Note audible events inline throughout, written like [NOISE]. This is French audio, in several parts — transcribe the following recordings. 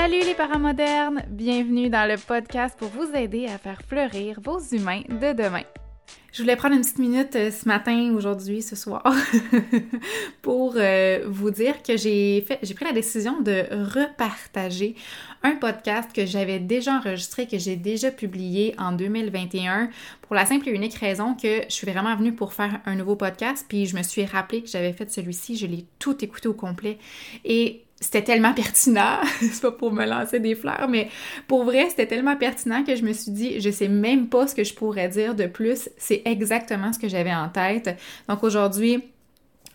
Salut les parents modernes! Bienvenue dans le podcast pour vous aider à faire fleurir vos humains de demain. Je voulais prendre une petite minute euh, ce matin, aujourd'hui, ce soir, [LAUGHS] pour euh, vous dire que j'ai fait, j'ai pris la décision de repartager un podcast que j'avais déjà enregistré, que j'ai déjà publié en 2021, pour la simple et unique raison que je suis vraiment venue pour faire un nouveau podcast, puis je me suis rappelé que j'avais fait celui-ci, je l'ai tout écouté au complet, et c'était tellement pertinent, [LAUGHS] c'est pas pour me lancer des fleurs, mais pour vrai, c'était tellement pertinent que je me suis dit, je sais même pas ce que je pourrais dire de plus, c'est exactement ce que j'avais en tête. Donc aujourd'hui,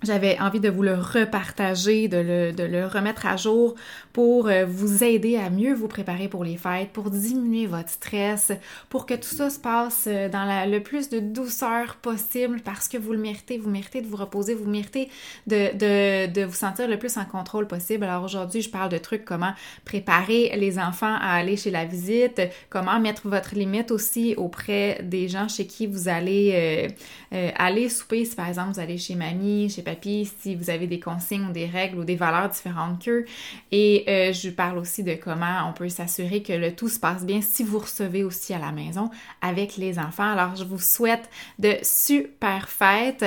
j'avais envie de vous le repartager, de le, de le, remettre à jour pour euh, vous aider à mieux vous préparer pour les fêtes, pour diminuer votre stress, pour que tout ça se passe euh, dans le plus de douceur possible parce que vous le méritez, vous méritez de vous reposer, vous méritez de, de, de vous sentir le plus en contrôle possible. Alors aujourd'hui, je parle de trucs comment préparer les enfants à aller chez la visite, comment mettre votre limite aussi auprès des gens chez qui vous allez euh, aller souper, si par exemple vous allez chez mamie, chez si vous avez des consignes ou des règles ou des valeurs différentes qu'eux. Et euh, je parle aussi de comment on peut s'assurer que le tout se passe bien si vous recevez aussi à la maison avec les enfants. Alors, je vous souhaite de super fêtes.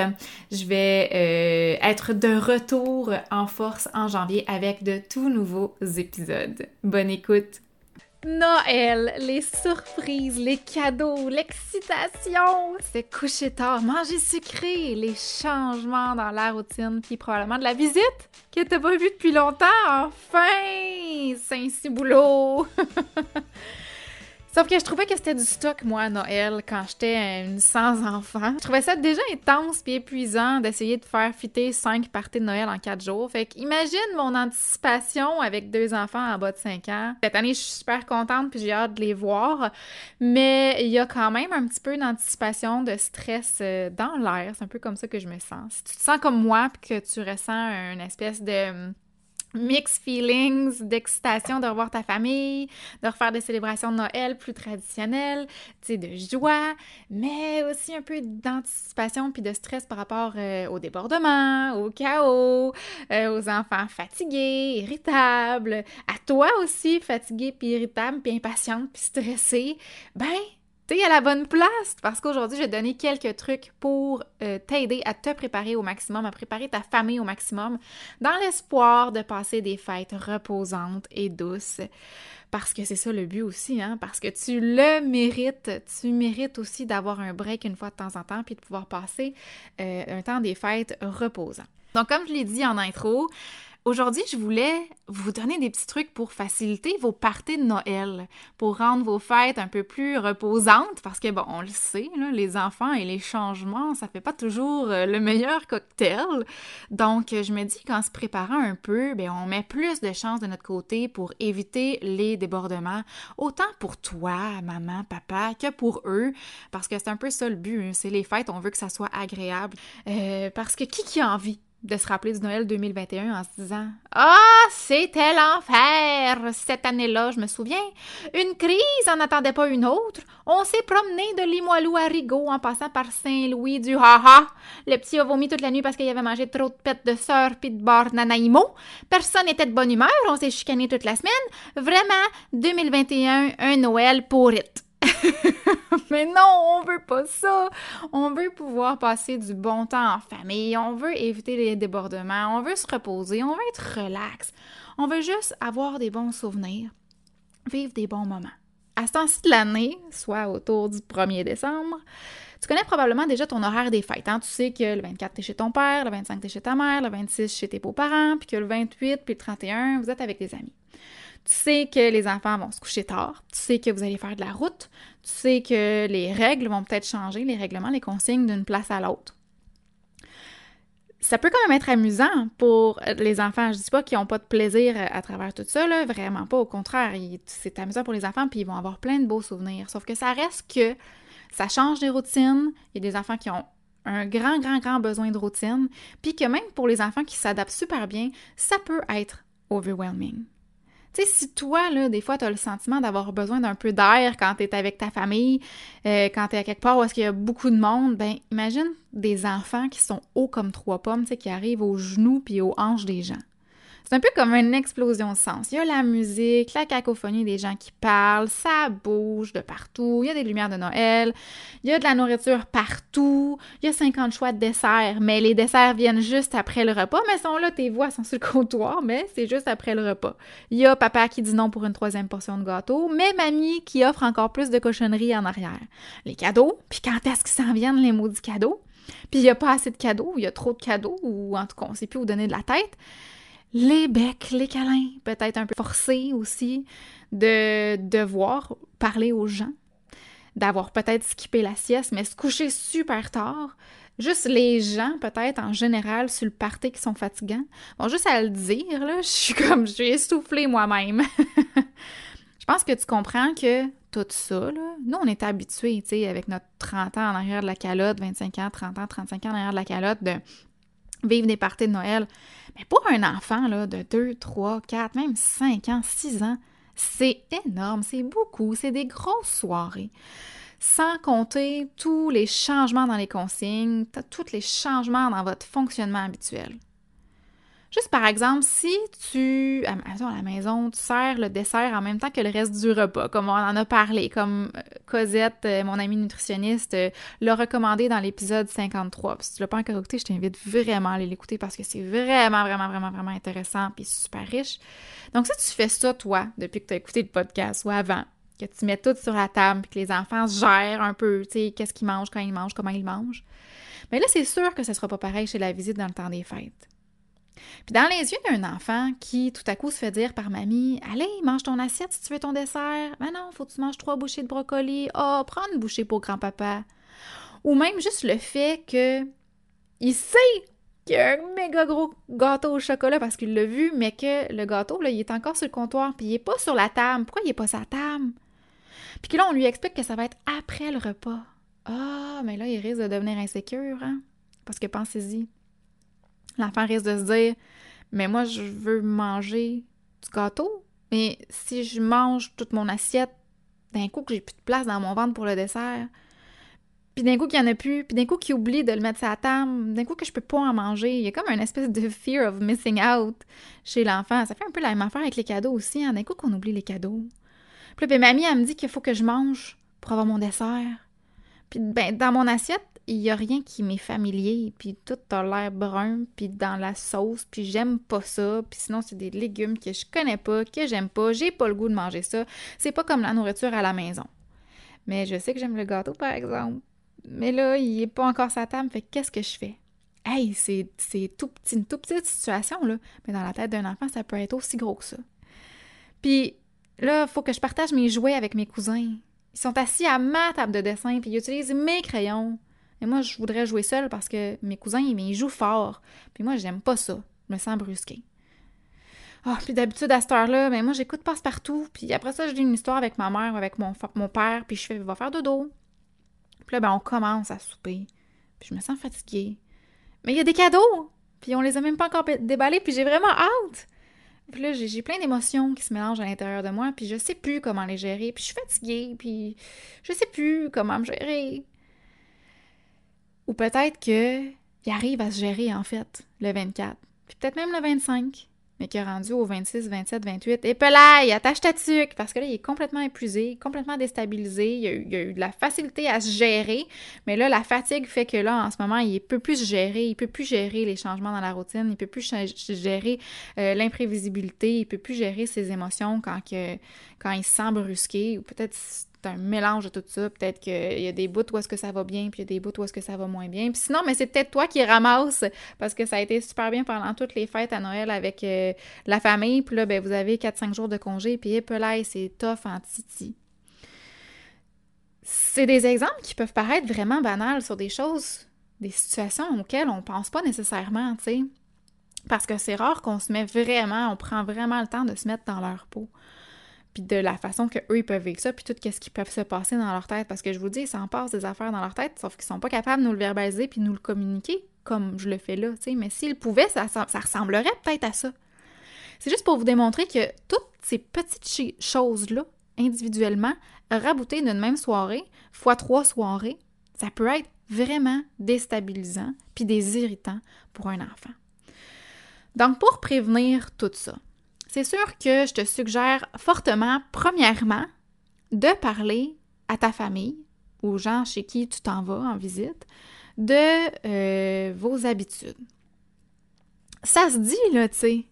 Je vais euh, être de retour en force en janvier avec de tout nouveaux épisodes. Bonne écoute! Noël, les surprises, les cadeaux, l'excitation, c'est coucher tard, manger sucré, les changements dans la routine, puis probablement de la visite que t'as pas vue depuis longtemps. Enfin, Saint-Ciboulot! [LAUGHS] Sauf que je trouvais que c'était du stock, moi, à Noël, quand j'étais une sans enfant. Je trouvais ça déjà intense puis épuisant d'essayer de faire fitter cinq parties de Noël en quatre jours. Fait que imagine mon anticipation avec deux enfants en bas de 5 ans. Cette année, je suis super contente puis j'ai hâte de les voir. Mais il y a quand même un petit peu d'anticipation, de stress euh, dans l'air. C'est un peu comme ça que je me sens. Si tu te sens comme moi puis que tu ressens une espèce de mixed feelings d'excitation de revoir ta famille, de refaire des célébrations de Noël plus traditionnelles, tu sais, de joie, mais aussi un peu d'anticipation puis de stress par rapport euh, au débordement, au chaos, euh, aux enfants fatigués, irritables, à toi aussi fatigué puis irritable puis impatiente puis stressé, ben t'es à la bonne place parce qu'aujourd'hui, je vais donner quelques trucs pour euh, t'aider à te préparer au maximum, à préparer ta famille au maximum, dans l'espoir de passer des fêtes reposantes et douces. Parce que c'est ça le but aussi, hein? Parce que tu le mérites. Tu mérites aussi d'avoir un break une fois de temps en temps puis de pouvoir passer euh, un temps des fêtes reposant. Donc, comme je l'ai dit en intro, Aujourd'hui, je voulais vous donner des petits trucs pour faciliter vos parties de Noël, pour rendre vos fêtes un peu plus reposantes, parce que, bon, on le sait, les enfants et les changements, ça fait pas toujours euh, le meilleur cocktail. Donc, je me dis qu'en se préparant un peu, bien, on met plus de chances de notre côté pour éviter les débordements, autant pour toi, maman, papa, que pour eux, parce que c'est un peu ça le but, hein, c'est les fêtes, on veut que ça soit agréable. Euh, parce que qui qui a envie de se rappeler du Noël 2021 en se disant Ah, c'était l'enfer cette année-là, je me souviens. Une crise en attendait pas une autre. On s'est promené de Limoilou à Rigaud en passant par Saint-Louis du Haha. Le petit a vomi toute la nuit parce qu'il avait mangé trop de pètes de sœur pis de bar Nanaïmo. Personne n'était de bonne humeur, on s'est chicané toute la semaine. Vraiment, 2021, un Noël pour it. [LAUGHS] [LAUGHS] Mais non, on veut pas ça. On veut pouvoir passer du bon temps en famille. On veut éviter les débordements. On veut se reposer. On veut être relax. On veut juste avoir des bons souvenirs. Vivre des bons moments. À ce temps-ci de l'année, soit autour du 1er décembre, tu connais probablement déjà ton horaire des fêtes. Hein? Tu sais que le 24, tu es chez ton père, le 25, tu es chez ta mère, le 26, chez tes beaux-parents, puis que le 28, puis le 31, vous êtes avec des amis. Tu sais que les enfants vont se coucher tard. Tu sais que vous allez faire de la route. Tu sais que les règles vont peut-être changer, les règlements, les consignes d'une place à l'autre. Ça peut quand même être amusant pour les enfants. Je dis pas qu'ils n'ont pas de plaisir à travers tout ça, vraiment pas. Au contraire, c'est amusant pour les enfants, puis ils vont avoir plein de beaux souvenirs. Sauf que ça reste que ça change des routines. Il y a des enfants qui ont un grand, grand, grand besoin de routine, puis que même pour les enfants qui s'adaptent super bien, ça peut être overwhelming. Tu sais, si toi, là, des fois, tu as le sentiment d'avoir besoin d'un peu d'air quand tu es avec ta famille, euh, quand tu es à quelque part où est-ce qu'il y a beaucoup de monde, ben imagine des enfants qui sont hauts comme trois pommes, tu sais, qui arrivent aux genoux puis aux hanches des gens. C'est un peu comme une explosion de sens. Il y a la musique, la cacophonie des gens qui parlent, ça bouge de partout, il y a des lumières de Noël, il y a de la nourriture partout, il y a 50 choix de desserts, mais les desserts viennent juste après le repas, mais sont là, tes voix sont sur le comptoir, mais c'est juste après le repas. Il y a papa qui dit non pour une troisième portion de gâteau, mais mamie qui offre encore plus de cochonneries en arrière. Les cadeaux, puis quand est-ce qu'ils s'en viennent les maudits cadeaux? Puis il n'y a pas assez de cadeaux, il y a trop de cadeaux, ou en tout cas, on ne sait plus où donner de la tête les becs, les câlins, peut-être un peu forcés aussi, de devoir parler aux gens, d'avoir peut-être skippé la sieste, mais se coucher super tard. Juste les gens, peut-être en général, sur le party qui sont fatigants. Bon, juste à le dire, là, [LAUGHS] je suis comme, je suis essoufflée moi-même. [LAUGHS] je pense que tu comprends que tout ça, là, nous, on est habitués, tu sais, avec notre 30 ans en arrière de la calotte, 25 ans, 30 ans, 35 ans en arrière de la calotte, de vivre des parties de Noël. Mais pour un enfant là, de 2, 3, 4, même 5 ans, 6 ans, c'est énorme, c'est beaucoup, c'est des grosses soirées. Sans compter tous les changements dans les consignes, tous les changements dans votre fonctionnement habituel. Juste par exemple, si tu, à la maison, tu sers le dessert en même temps que le reste du repas, comme on en a parlé, comme euh, Cosette, euh, mon amie nutritionniste, euh, l'a recommandé dans l'épisode 53. si tu l'as pas encore écouté, je t'invite vraiment à aller l'écouter parce que c'est vraiment, vraiment, vraiment, vraiment intéressant et super riche. Donc, si tu fais ça, toi, depuis que tu as écouté le podcast ou avant, que tu mets tout sur la table puis que les enfants gèrent un peu, tu sais, qu'est-ce qu'ils mangent, quand ils mangent, comment ils mangent, mais là, c'est sûr que ce sera pas pareil chez la visite dans le temps des fêtes. Puis dans les yeux d'un enfant qui tout à coup se fait dire par mamie Allez, mange ton assiette si tu veux ton dessert. Mais non, faut que tu manges trois bouchées de brocoli. Oh, prends une bouchée pour grand-papa. Ou même juste le fait que il sait qu'il y a un méga gros gâteau au chocolat parce qu'il l'a vu, mais que le gâteau, là, il est encore sur le comptoir, puis il est pas sur la table. Pourquoi il est pas sur la table? Puis que là, on lui explique que ça va être après le repas. Ah, mais là, il risque de devenir insécure, hein? Parce que pensez-y, L'enfant risque de se dire Mais moi, je veux manger du gâteau, mais si je mange toute mon assiette, d'un coup que j'ai plus de place dans mon ventre pour le dessert, puis d'un coup qu'il n'y en a plus, puis d'un coup qu'il oublie de le mettre sur la table, d'un coup que je peux pas en manger. Il y a comme une espèce de fear of missing out chez l'enfant. Ça fait un peu la même affaire avec les cadeaux aussi, hein. d'un coup qu'on oublie les cadeaux. Puis là, ben, mamie, elle me dit qu'il faut que je mange pour avoir mon dessert. Puis ben, dans mon assiette, il n'y a rien qui m'est familier, puis tout a l'air brun, puis dans la sauce, puis j'aime pas ça, puis sinon c'est des légumes que je connais pas, que j'aime pas, j'ai pas le goût de manger ça. C'est pas comme la nourriture à la maison. Mais je sais que j'aime le gâteau, par exemple. Mais là, il est pas encore sa table, fait qu'est-ce que je fais? Hey, c'est tout petit, une toute petite situation, là. Mais dans la tête d'un enfant, ça peut être aussi gros que ça. Puis là, faut que je partage mes jouets avec mes cousins. Ils sont assis à ma table de dessin, puis ils utilisent mes crayons. Et moi, je voudrais jouer seule parce que mes cousins, ils jouent fort. Puis moi, j'aime pas ça. Je me sens brusquée. Ah, puis d'habitude, à cette heure-là, ben moi, j'écoute passe-partout. Puis après ça, je lis une histoire avec ma mère ou avec mon, mon père. Puis je fais, va faire dodo. Puis là, ben, on commence à souper. Puis je me sens fatiguée. Mais il y a des cadeaux! Puis on les a même pas encore déballés. Puis j'ai vraiment hâte! Puis là, j'ai plein d'émotions qui se mélangent à l'intérieur de moi. Puis je sais plus comment les gérer. Puis je suis fatiguée. Puis je sais plus comment me gérer. Ou peut-être qu'il arrive à se gérer, en fait, le 24. Puis peut-être même le 25. Mais qui est rendu au 26, 27, 28. Et pelaille, attache ta tuque! Parce que là, il est complètement épuisé, complètement déstabilisé. Il a, eu, de la facilité à se gérer. Mais là, la fatigue fait que là, en ce moment, il peut plus se gérer. Il peut plus gérer les changements dans la routine. Il peut plus gérer euh, l'imprévisibilité. Il peut plus gérer ses émotions quand il se sent brusqué. Ou peut-être un mélange de tout ça. Peut-être qu'il y a des bouts où est-ce que ça va bien, puis il y a des bouts où est-ce que ça va moins bien. Puis sinon, mais c'est peut-être toi qui ramasses parce que ça a été super bien pendant toutes les fêtes à Noël avec euh, la famille. Puis là, ben, vous avez 4-5 jours de congé, puis là, c'est tough en titi. C'est des exemples qui peuvent paraître vraiment banals sur des choses, des situations auxquelles on pense pas nécessairement, tu sais. Parce que c'est rare qu'on se met vraiment, on prend vraiment le temps de se mettre dans leur peau puis de la façon qu'eux, ils peuvent vivre ça, puis tout ce qui peut se passer dans leur tête. Parce que je vous dis, ils s'en passent des affaires dans leur tête, sauf qu'ils sont pas capables de nous le verbaliser puis nous le communiquer, comme je le fais là, tu. Mais s'ils pouvaient, ça, ça ressemblerait peut-être à ça. C'est juste pour vous démontrer que toutes ces petites choses-là, individuellement, raboutées d'une même soirée, fois trois soirées, ça peut être vraiment déstabilisant puis des irritants pour un enfant. Donc, pour prévenir tout ça, c'est sûr que je te suggère fortement, premièrement, de parler à ta famille, aux gens chez qui tu t'en vas en visite, de euh, vos habitudes. Ça se dit, là, tu sais.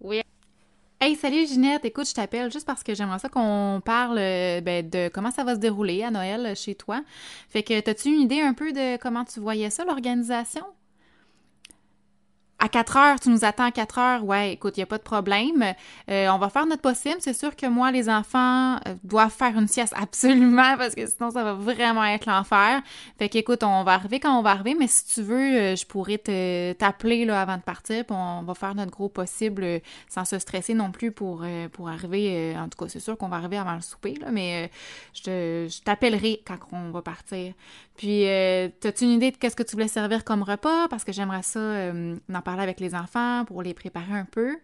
Oui. Hey, salut Ginette, écoute, je t'appelle juste parce que j'aimerais ça qu'on parle euh, ben, de comment ça va se dérouler à Noël chez toi. Fait que, as-tu une idée un peu de comment tu voyais ça, l'organisation? À 4 heures, tu nous attends à 4 heures, ouais, écoute, il n'y a pas de problème. Euh, on va faire notre possible. C'est sûr que moi, les enfants euh, doivent faire une sieste [LAUGHS] absolument parce que sinon, ça va vraiment être l'enfer. Fait qu'écoute, on va arriver quand on va arriver, mais si tu veux, euh, je pourrais te, t'appeler là, avant de partir, puis on va faire notre gros possible sans se stresser non plus pour, pour arriver. en tout cas, c'est sûr qu'on va arriver avant le souper, là, mais je, je t'appellerai quand on va partir. Puis, euh, as-tu une idée de qu'est-ce que tu voulais servir comme repas? Parce que j'aimerais ça euh, en parler avec les enfants pour les préparer un peu.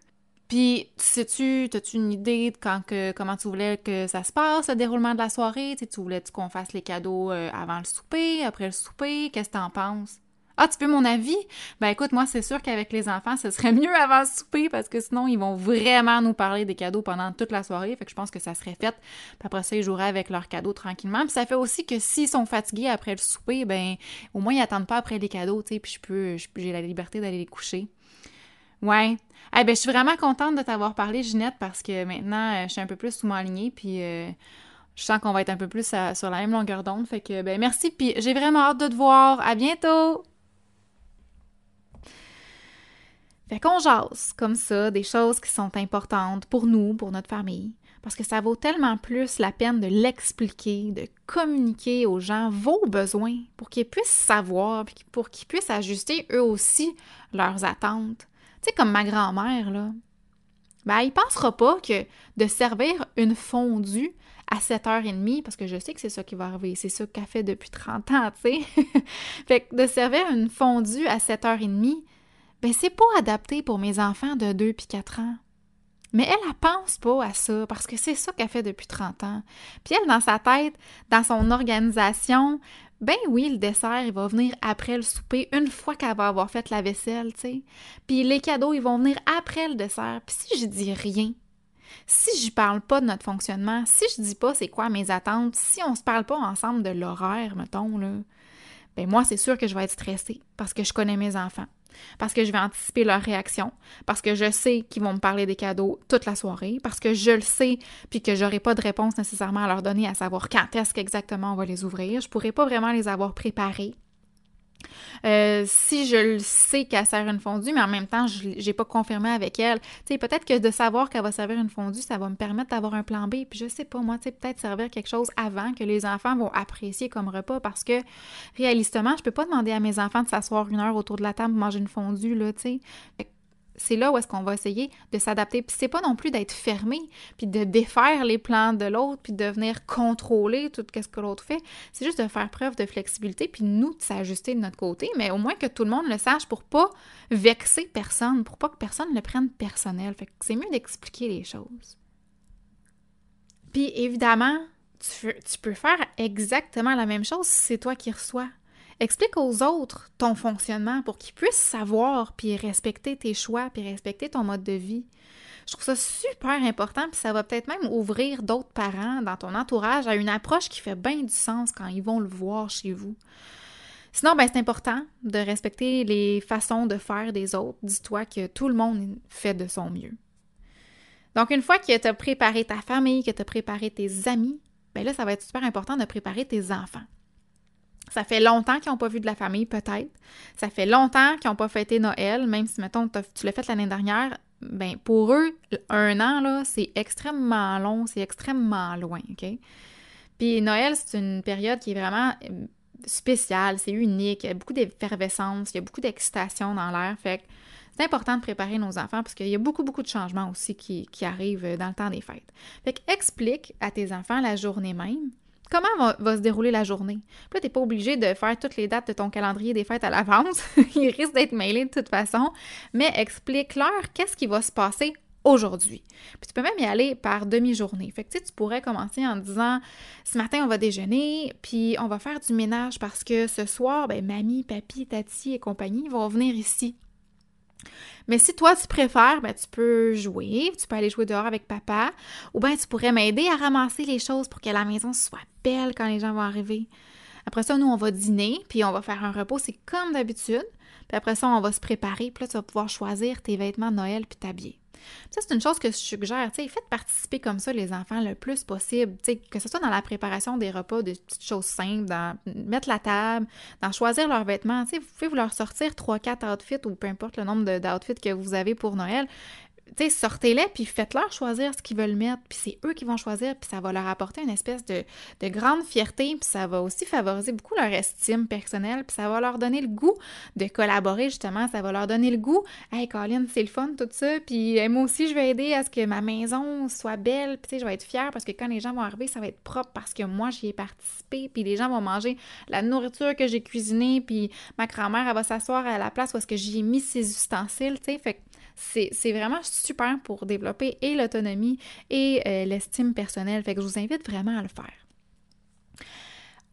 Puis, sais-tu, as-tu une idée de quand comment tu voulais que ça se passe, le déroulement de la soirée? tu voulais qu'on fasse les cadeaux euh, avant le souper, après le souper? Qu'est-ce que t'en penses? Ah, tu veux mon avis? Ben écoute, moi, c'est sûr qu'avec les enfants, ce serait [LAUGHS] mieux avant le souper parce que sinon, ils vont vraiment nous parler des cadeaux pendant toute la soirée. Fait que je pense que ça serait fait. Puis après ça, ils joueraient avec leurs cadeaux tranquillement. Puis ça fait aussi que s'ils sont fatigués après le souper, ben au moins, ils attendent pas après les cadeaux, tu sais. Puis je peux, j'ai la liberté d'aller les coucher. Ouais. Eh ben, je suis vraiment contente de t'avoir parlé, Ginette, parce que maintenant, euh, je suis un peu plus sous ma lignée. Puis. Euh, je sens qu'on va être un peu plus sur la même longueur d'onde. Fait que, ben, merci. Puis j'ai vraiment hâte de te voir. À bientôt! Fait qu'on jase comme ça des choses qui sont importantes pour nous, pour notre famille, parce que ça vaut tellement plus la peine de l'expliquer, de communiquer aux gens vos besoins pour qu'ils puissent savoir, pour qu'ils puissent ajuster eux aussi leurs attentes. Tu sais, comme ma grand-mère, là. Ben, il pensera pas que de servir une fondue à 7h30, parce que je sais que c'est ça qui va arriver, c'est ça qu'elle fait depuis 30 ans, tu sais. [LAUGHS] fait de servir une fondue à 7h30, ben c'est pas adapté pour mes enfants de 2 puis 4 ans. Mais elle, elle pense pas à ça parce que c'est ça qu'elle fait depuis 30 ans. Puis elle, dans sa tête, dans son organisation, ben oui, le dessert, il va venir après le souper, une fois qu'elle va avoir fait la vaisselle, tu sais. Puis les cadeaux, ils vont venir après le dessert. Puis si je dis rien, si je parle pas de notre fonctionnement, si je dis pas c'est quoi mes attentes, si on se parle pas ensemble de l'horaire, mettons, là, ben moi, c'est sûr que je vais être stressée parce que je connais mes enfants parce que je vais anticiper leur réaction, parce que je sais qu'ils vont me parler des cadeaux toute la soirée, parce que je le sais, puis que j'aurai pas de réponse nécessairement à leur donner à savoir quand est-ce qu'exactement on va les ouvrir. Je pourrais pas vraiment les avoir préparés. Euh, si je le sais qu'elle sert une fondue, mais en même temps, je n'ai pas confirmé avec elle, tu peut-être que de savoir qu'elle va servir une fondue, ça va me permettre d'avoir un plan B. Puis je sais pas, moi, peut-être servir quelque chose avant que les enfants vont apprécier comme repas. Parce que réalistement, je peux pas demander à mes enfants de s'asseoir une heure autour de la table pour manger une fondue, là, tu sais c'est là où est-ce qu'on va essayer de s'adapter. Puis c'est pas non plus d'être fermé, puis de défaire les plans de l'autre, puis de venir contrôler tout ce que l'autre fait. C'est juste de faire preuve de flexibilité, puis nous de s'ajuster de notre côté, mais au moins que tout le monde le sache pour pas vexer personne, pour pas que personne le prenne personnel. Fait c'est mieux d'expliquer les choses. Puis évidemment, tu peux faire exactement la même chose si c'est toi qui reçois. Explique aux autres ton fonctionnement pour qu'ils puissent savoir puis respecter tes choix puis respecter ton mode de vie. Je trouve ça super important puis ça va peut-être même ouvrir d'autres parents dans ton entourage à une approche qui fait bien du sens quand ils vont le voir chez vous. Sinon, ben, c'est important de respecter les façons de faire des autres. Dis-toi que tout le monde fait de son mieux. Donc, une fois que tu as préparé ta famille, que tu as préparé tes amis, ben là, ça va être super important de préparer tes enfants. Ça fait longtemps qu'ils n'ont pas vu de la famille, peut-être. Ça fait longtemps qu'ils n'ont pas fêté Noël, même si, mettons, tu l'as fait l'année dernière. Ben, pour eux, un an, là, c'est extrêmement long, c'est extrêmement loin, OK? Puis Noël, c'est une période qui est vraiment euh, spéciale, c'est unique, il y a beaucoup d'effervescence, il y a beaucoup d'excitation dans l'air, fait que c'est important de préparer nos enfants parce qu'il y a beaucoup, beaucoup de changements aussi qui, qui, arrivent dans le temps des fêtes. Fait que explique à tes enfants la journée même comment va, se dérouler la journée? Puis là, t'es pas obligé de faire toutes les dates de ton calendrier des fêtes à l'avance. [LAUGHS] Il risque d'être mêlé de toute façon. Mais explique-leur qu'est-ce qui va se passer aujourd'hui. Puis tu peux même y aller par demi-journée. Fait que tu sais, tu pourrais commencer en disant ce matin on va déjeuner, puis on va faire du ménage parce que ce soir, ben mamie, papy, tati et compagnie vont venir ici. Mais si toi, tu préfères, ben, tu peux jouer, tu peux aller jouer dehors avec papa, ou bien tu pourrais m'aider à ramasser les choses pour que la maison soit belle quand les gens vont arriver. Après ça, nous, on va dîner, puis on va faire un repos, c'est comme d'habitude. Puis après ça, on va se préparer, puis là, tu vas pouvoir choisir tes vêtements Noël puis t'habiller. Ça, c'est une chose que je suggère. sais, faites participer comme ça les enfants le plus possible. sais, que ce soit dans la préparation des repas, des petites choses simples, dans mettre la table, dans choisir leurs vêtements. sais, vous pouvez vous leur sortir 3-4 outfits ou peu importe le nombre d'outfits que vous avez pour Noël tu sais, sortez-les, puis faites-leur choisir ce qu'ils veulent mettre, puis c'est eux qui vont choisir, puis ça va leur apporter une espèce de, grande fierté, puis ça va aussi favoriser beaucoup leur estime personnelle, puis ça va leur donner le goût de collaborer, justement, ça va leur donner le goût, « Hey, Colin, c'est le fun, tout ça, puis moi aussi, je vais aider à ce que ma maison soit belle, puis tu sais, je vais être fière, parce que quand les gens vont arriver, ça va être propre, parce que moi, j'y ai participé, puis les gens vont manger la nourriture que j'ai cuisinée, puis ma grand-mère, elle va s'asseoir à la place où est-ce que j'y ai mis ses ustensiles, tu sais, fait c'est vraiment super pour développer et l'autonomie et euh, l'estime personnelle. Fait je vous invite vraiment à le faire.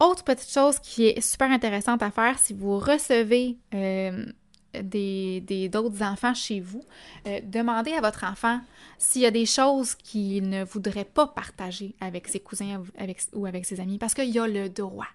Autre petite chose qui est super intéressante à faire si vous recevez euh, d'autres enfants chez vous, euh, demandez à votre enfant s'il y a des choses qu'il ne voudrait pas partager avec ses cousins ou avec ses amis, parce qu'il y a le droit.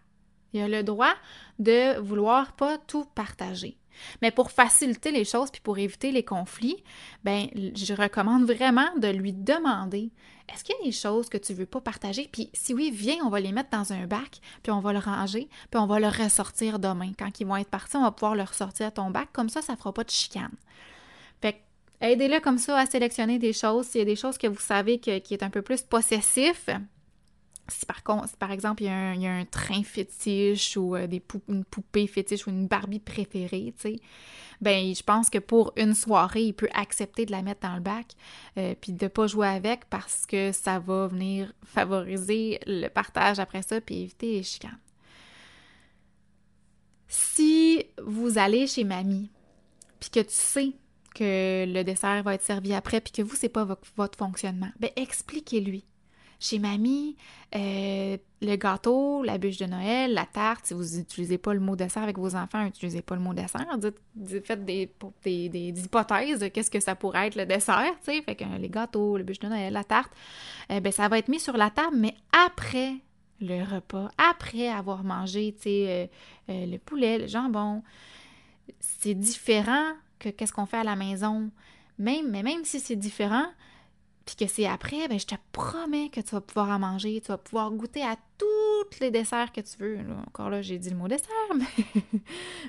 Il a le droit de vouloir pas tout partager. Mais pour faciliter les choses puis pour éviter les conflits, ben je recommande vraiment de lui demander est-ce qu'il y a des choses que tu veux pas partager? Puis si oui, viens, on va les mettre dans un bac, puis on va le ranger, puis on va le ressortir demain. Quand ils vont être partis, on va pouvoir le ressortir à ton bac comme ça ça fera pas de chicane. Fait aidez-le comme ça à sélectionner des choses, s'il y a des choses que vous savez que, qui est un peu plus possessif, si par contre, par exemple, il y, a un, train fétiche ou euh, une poupée fétiche ou une Barbie préférée, tu sais, ben je pense que pour une soirée, il peut accepter de la mettre dans le bac euh, puis de pas jouer avec parce que ça va venir favoriser le partage après ça puis éviter les chicanes. Si vous allez chez mamie puis que tu sais que le dessert va être servi après puis que vous c'est pas votre fonctionnement, ben expliquez-lui chez mamie, euh, le gâteau, la bûche de Noël, la tarte, si vous n'utilisez pas le mot dessert avec vos enfants, n'utilisez pas le mot dessert. Faites des, hypothèses de qu'est-ce que ça pourrait être le dessert, sais. Fait que les gâteaux, le bûche de Noël, la tarte, euh, ben, ça va être mis sur la table, mais après le repas, après avoir mangé, euh, le poulet, le jambon. C'est différent que qu'est-ce qu'on fait à la maison. Mais même si c'est différent, puis que c'est après, ben je te promets que tu vas pouvoir en manger, tu vas pouvoir goûter à tous les desserts que tu veux. encore là, j'ai dit le mot dessert, [LAUGHS]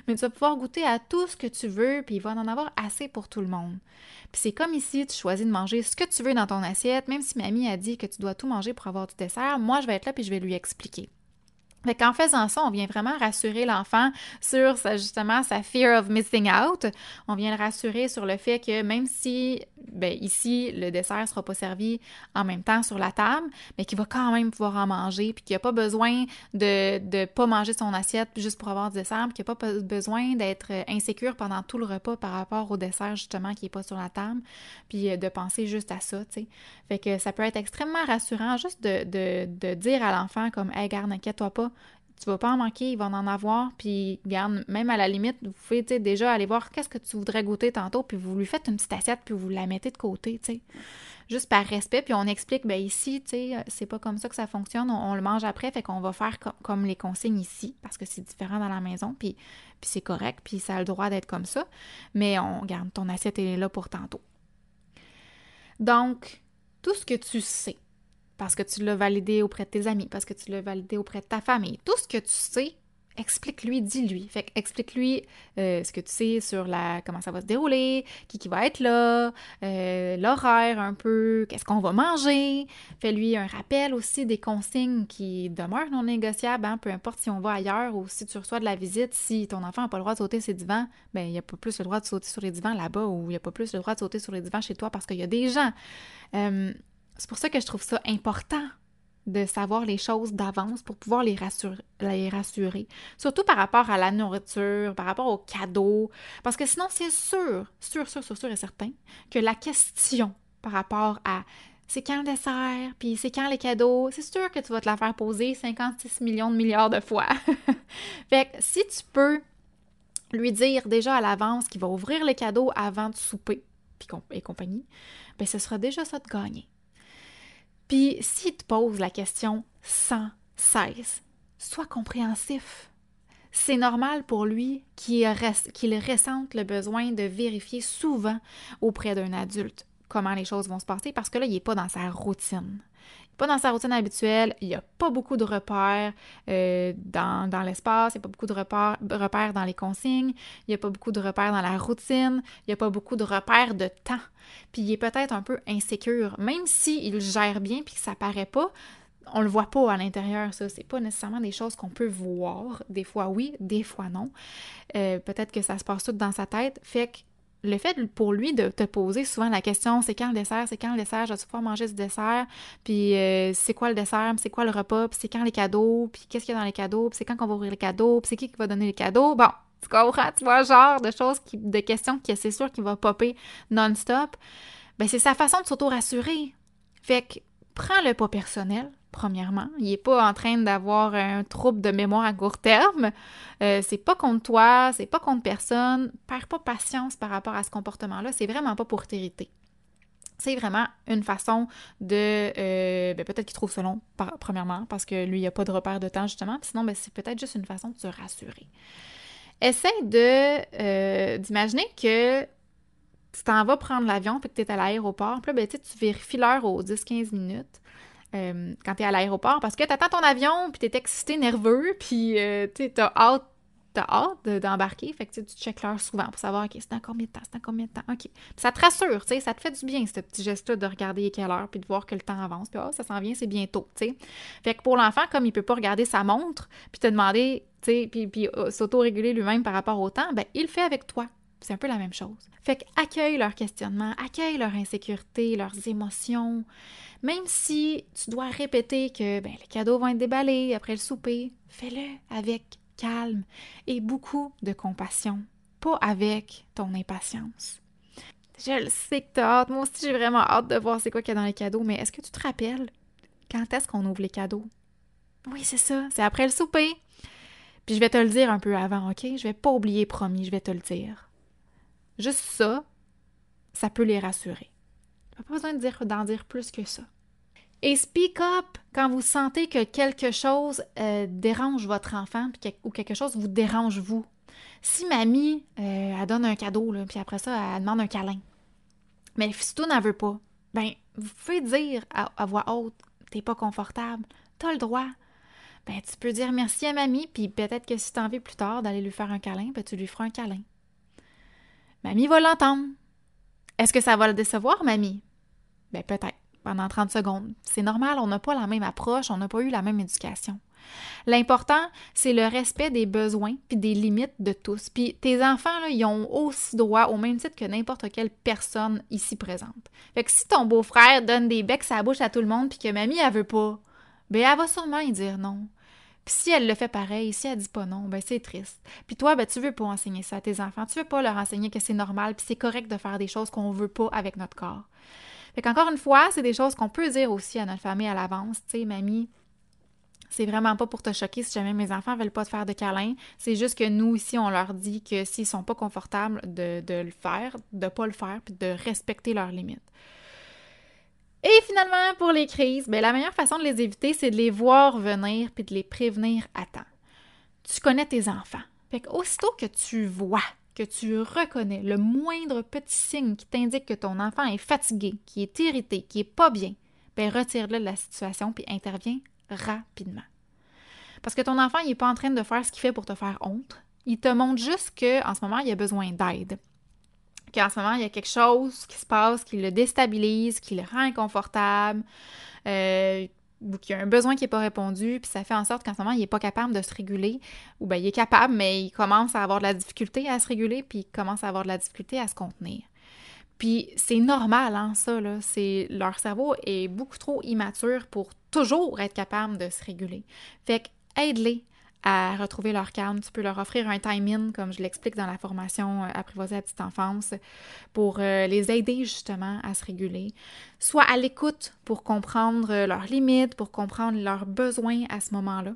mais... tu vas pouvoir goûter à tout ce que tu veux, puis il va en avoir assez pour tout le monde. Puis c'est comme ici, tu choisis de manger ce que tu veux dans ton assiette, même si mamie a dit que tu dois tout manger pour avoir du dessert, moi je vais être là puis je vais lui expliquer. Fait qu'en faisant ça, on vient vraiment rassurer l'enfant sur sa, justement sa fear of missing out. On vient le rassurer sur le fait que même si, ben, ici, le dessert ne sera pas servi en même temps sur la table, mais qu'il va quand même pouvoir en manger, puis qu'il n'y a pas besoin de ne pas manger son assiette juste pour avoir du dessert, puis qu'il n'y a pas besoin d'être insécure pendant tout le repas par rapport au dessert, justement, qui n'est pas sur la table, puis euh, de penser juste à ça, tu sais. Fait que ça peut être extrêmement rassurant juste de, de, de dire à l'enfant comme « Hey, garde, n'inquiète-toi pas, tu vas pas en manquer, il va en avoir, puis garde, même à la limite, vous pouvez déjà aller voir qu'est-ce que tu voudrais goûter tantôt, puis vous lui faites une petite assiette, puis vous la mettez de côté, tu sais. Juste par respect, puis on explique, ben ici, tu sais, c'est pas comme ça que ça fonctionne, on, le mange après, fait qu'on va faire comme les consignes ici, parce que c'est différent dans la maison, puis, puis c'est correct, puis ça a le droit d'être comme ça, mais on garde ton assiette, elle est là pour tantôt. Donc, tout ce que tu sais, parce que tu l'as validé auprès de tes amis, parce que tu l'as validé auprès de ta famille. Tout ce que tu sais, explique-lui, dis-lui. Fait explique-lui euh, ce que tu sais sur la comment ça va se dérouler, qui va être là, euh, l'horaire un peu, qu'est-ce qu'on va manger. Fais-lui un rappel aussi des consignes qui demeurent non négociables, hein, peu importe si on va ailleurs ou si tu reçois de la visite, si ton enfant n'a pas le droit de sauter ses divans, ben il n'y a pas plus le droit de sauter sur les divans là-bas ou il n'y a pas plus le droit de sauter sur les divans chez toi parce qu'il y a des gens. Euh, c'est pour ça que je trouve ça important de savoir les choses d'avance pour pouvoir les rassurer, les rassurer. Surtout par rapport à la nourriture, par rapport aux cadeaux. Parce que sinon, c'est sûr, sûr, sûr, sûr, sûr et certain que la question par rapport à c'est quand le dessert, puis c'est quand les cadeaux, c'est sûr que tu vas te la faire poser 56 millions de milliards de fois. [LAUGHS] fait que si tu peux lui dire déjà à l'avance qu'il va ouvrir les cadeaux avant de souper et compagnie, ben ce sera déjà ça de gagner. Puis s'il te pose la question sans cesse, sois compréhensif. C'est normal pour lui qu'il ressente le besoin de vérifier souvent auprès d'un adulte comment les choses vont se passer parce que là, il n'est pas dans sa routine pas dans sa routine habituelle, il n'y a pas beaucoup de repères euh, dans, l'espace, il n'y a pas beaucoup de repères, dans les consignes, il n'y a pas beaucoup de repères dans la routine, il n'y a pas beaucoup de repères de temps. Puis il est peut-être un peu insécure, même s'il gère bien puis que ça paraît pas, on le voit pas à l'intérieur, ça. C'est pas nécessairement des choses qu'on peut voir. Des fois oui, des fois non. Euh, peut-être que ça se passe tout dans sa tête. Fait que le fait pour lui de te poser souvent la question c'est quand le dessert, c'est quand le dessert, je vais pouvoir manger ce dessert, puis euh, c'est quoi le dessert, c'est quoi le repas, puis c'est quand les cadeaux, puis qu'est-ce qu'il y a dans les cadeaux, puis c'est quand qu'on va ouvrir les cadeaux, puis c'est qui qui va donner les cadeaux? Bon, tu comprends, tu vois, genre de choses, qui, de questions qui c'est sûr qu'il va popper non-stop. Ben c'est sa façon de s'auto-rassurer. Fait que prends-le pas personnel, premièrement. Il n'est pas en train d'avoir un trouble de mémoire à court terme. Euh, c'est pas contre toi, c'est pas contre personne. Perds pas patience par rapport à ce comportement-là. C'est vraiment pas pour t'irriter. C'est vraiment une façon de. Euh, ben, peut-être qu'il trouve ça long, premièrement, parce que lui, il n'y a pas de repère de temps, justement. sinon, ben, c'est peut-être juste une façon de se rassurer. Essaye de euh, d'imaginer que tu t'en vas prendre l'avion puis que tu es à l'aéroport. Puis là, ben, tu vérifies l'heure aux 10-15 minutes. Euh, quand tu es à l'aéroport parce que tu attends ton avion, puis tu es excité, nerveux, puis euh, tu as hâte, hâte d'embarquer. Fait que tu checkes l'heure souvent pour savoir, OK, c'est dans combien de temps, c'est dans combien de temps, OK. Puis ça te rassure, tu sais, ça te fait du bien, ce petit geste-là de regarder quelle heure, puis de voir que le temps avance, puis oh, ça s'en vient, c'est bientôt, tu sais. Fait que pour l'enfant, comme il peut pas regarder sa montre, puis te demander, tu sais, puis, puis euh, s'auto-réguler lui-même par rapport au temps, ben il le fait avec toi. C'est un peu la même chose. Fait qu'accueille leurs questionnements, accueille leur insécurité, leurs émotions. Même si tu dois répéter que ben, les cadeaux vont être déballés après le souper, fais-le avec calme et beaucoup de compassion, pas avec ton impatience. Je le sais que t'as hâte. Moi aussi, j'ai vraiment hâte de voir c'est quoi qu'il y a dans les cadeaux, mais est-ce que tu te rappelles quand est-ce qu'on ouvre les cadeaux? Oui, c'est ça, c'est après le souper. Puis je vais te le dire un peu avant, OK? Je vais pas oublier, promis, je vais te le dire. Juste ça, ça peut les rassurer. Pas besoin d'en dire, plus que ça. Et speak up quand vous sentez que quelque chose euh, dérange votre enfant ou quelque chose vous dérange vous. Si mamie, euh, elle donne un cadeau, là, puis après ça, elle demande un câlin, mais si toi n'en veut pas, ben, vous pouvez dire à, voix haute, t'es pas confortable, t'as le droit. Ben, tu peux dire merci à mamie, puis peut-être que si t'as envie plus tard d'aller lui faire un câlin, ben, tu lui feras un câlin. Mamie va l'entendre. Est-ce que ça va le décevoir, mamie? Ben peut-être, pendant 30 secondes. C'est normal, on n'a pas la même approche, on n'a pas eu la même éducation. L'important, c'est le respect des besoins puis des limites de tous. Puis tes enfants, ils ont aussi droit, au même titre que n'importe quelle personne ici présente. Fait que si ton beau-frère donne des becs à la bouche à tout le monde puis que mamie, elle veut pas, ben elle va sûrement y dire non. Puis si elle le fait pareil, si elle dit pas non, ben c'est triste. Puis toi, ben tu veux pas enseigner ça à tes enfants, tu veux pas leur enseigner que c'est normal, puis c'est correct de faire des choses qu'on veut pas avec notre corps. Fait qu'encore une fois, c'est des choses qu'on peut dire aussi à notre famille à l'avance, tu sais, mamie, c'est vraiment pas pour te choquer si jamais mes enfants veulent pas te faire de câlin. C'est juste que nous, ici, on leur dit que s'ils sont pas confortables de, de le faire, de pas le faire, puis de respecter leurs limites. Et finalement, pour les crises, ben, la meilleure façon de les éviter, c'est de les voir venir puis de les prévenir à temps. Tu connais tes enfants. Fait aussitôt que tu vois, que tu reconnais le moindre petit signe qui t'indique que ton enfant est fatigué, qui est irrité, qui est pas bien, ben retire-le de la situation puis interviens rapidement. Parce que ton enfant, n'est pas en train de faire ce qu'il fait pour te faire honte. Il te montre juste qu'en ce moment, il a besoin d'aide qu'en ce moment, il y a quelque chose qui se passe qui le déstabilise, qui le rend inconfortable, euh, ou qu'il y a un besoin qui n'est pas répondu, puis ça fait en sorte qu'en ce moment, il n'est pas capable de se réguler, ou bien il est capable, mais il commence à avoir de la difficulté à se réguler, puis il commence à avoir de la difficulté à se contenir. Puis c'est normal, hein, ça, là. C'est, leur cerveau est beaucoup trop immature pour toujours être capable de se réguler. Fait que aide-les à retrouver leur calme. Tu peux leur offrir un time-in, comme je l'explique dans la formation euh, Apprivoiser la petite enfance, pour euh, les aider justement à se réguler. Soit à l'écoute pour comprendre euh, leurs limites, pour comprendre leurs besoins à ce moment-là.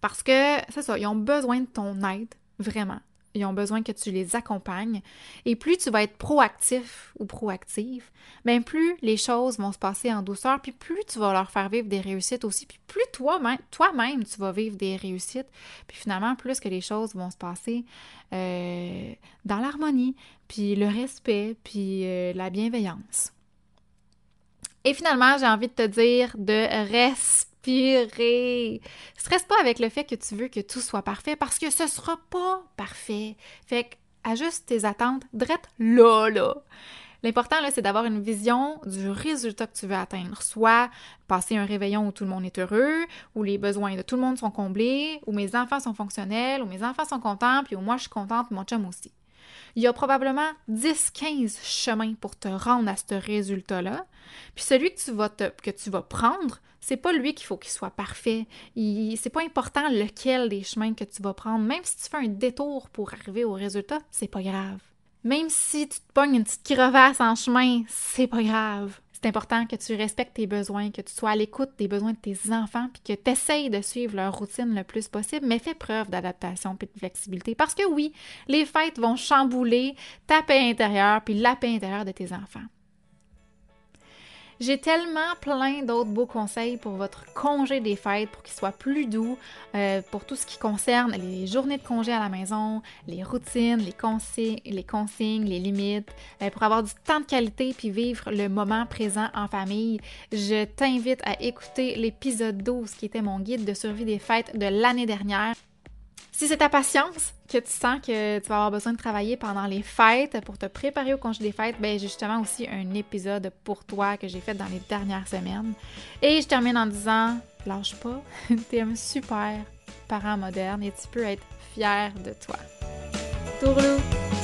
Parce que, c'est ça, ils ont besoin de ton aide, vraiment. Ils ont besoin que tu les accompagnes. Et plus tu vas être proactif ou proactive, bien plus les choses vont se passer en douceur, puis plus tu vas leur faire vivre des réussites aussi, puis plus toi-même, toi-même, tu vas vivre des réussites, puis finalement, plus que les choses vont se passer euh, dans l'harmonie, puis le respect, puis euh, la bienveillance. Et finalement, j'ai envie de te dire de respirer. Stresse pas avec le fait que tu veux que tout soit parfait parce que ce sera pas parfait. Fait que ajuste tes attentes drette là, là. L'important, là, c'est d'avoir une vision du résultat que tu veux atteindre. Soit passer un réveillon où tout le monde est heureux, où les besoins de tout le monde sont comblés, où mes enfants sont fonctionnels, où mes enfants sont contents, puis où moi je suis contente, mon chum aussi. Il y a probablement 10-15 chemins pour te rendre à ce résultat-là. Puis celui que tu vas, que tu vas prendre, c'est pas lui qu'il faut qu'il soit parfait. C'est pas important lequel des chemins que tu vas prendre. Même si tu fais un détour pour arriver au résultat, c'est pas grave. Même si tu te pognes une petite crevasse en chemin, c'est pas grave. C'est important que tu respectes tes besoins, que tu sois à l'écoute des besoins de tes enfants, puis que tu essayes de suivre leur routine le plus possible, mais fais preuve d'adaptation et de flexibilité. Parce que oui, les fêtes vont chambouler ta paix intérieure puis la paix intérieure de tes enfants. J'ai tellement plein d'autres beaux conseils pour votre congé des fêtes pour qu'il soit plus doux, euh, pour tout ce qui concerne les journées de congé à la maison, les routines, les, consignes, les, consignes, les limites, euh, pour avoir du temps de qualité puis vivre le moment présent en famille. Je t'invite à écouter l'épisode 12 qui était mon guide de survie des fêtes de l'année dernière. Si c'est ta patience que tu sens que tu vas avoir besoin de travailler pendant les fêtes pour te préparer au congé des fêtes, ben justement aussi un épisode pour toi que j'ai fait dans les dernières semaines. Et je termine en disant lâche pas, tu es un super parent moderne et tu peux être fier de toi. Tourlou!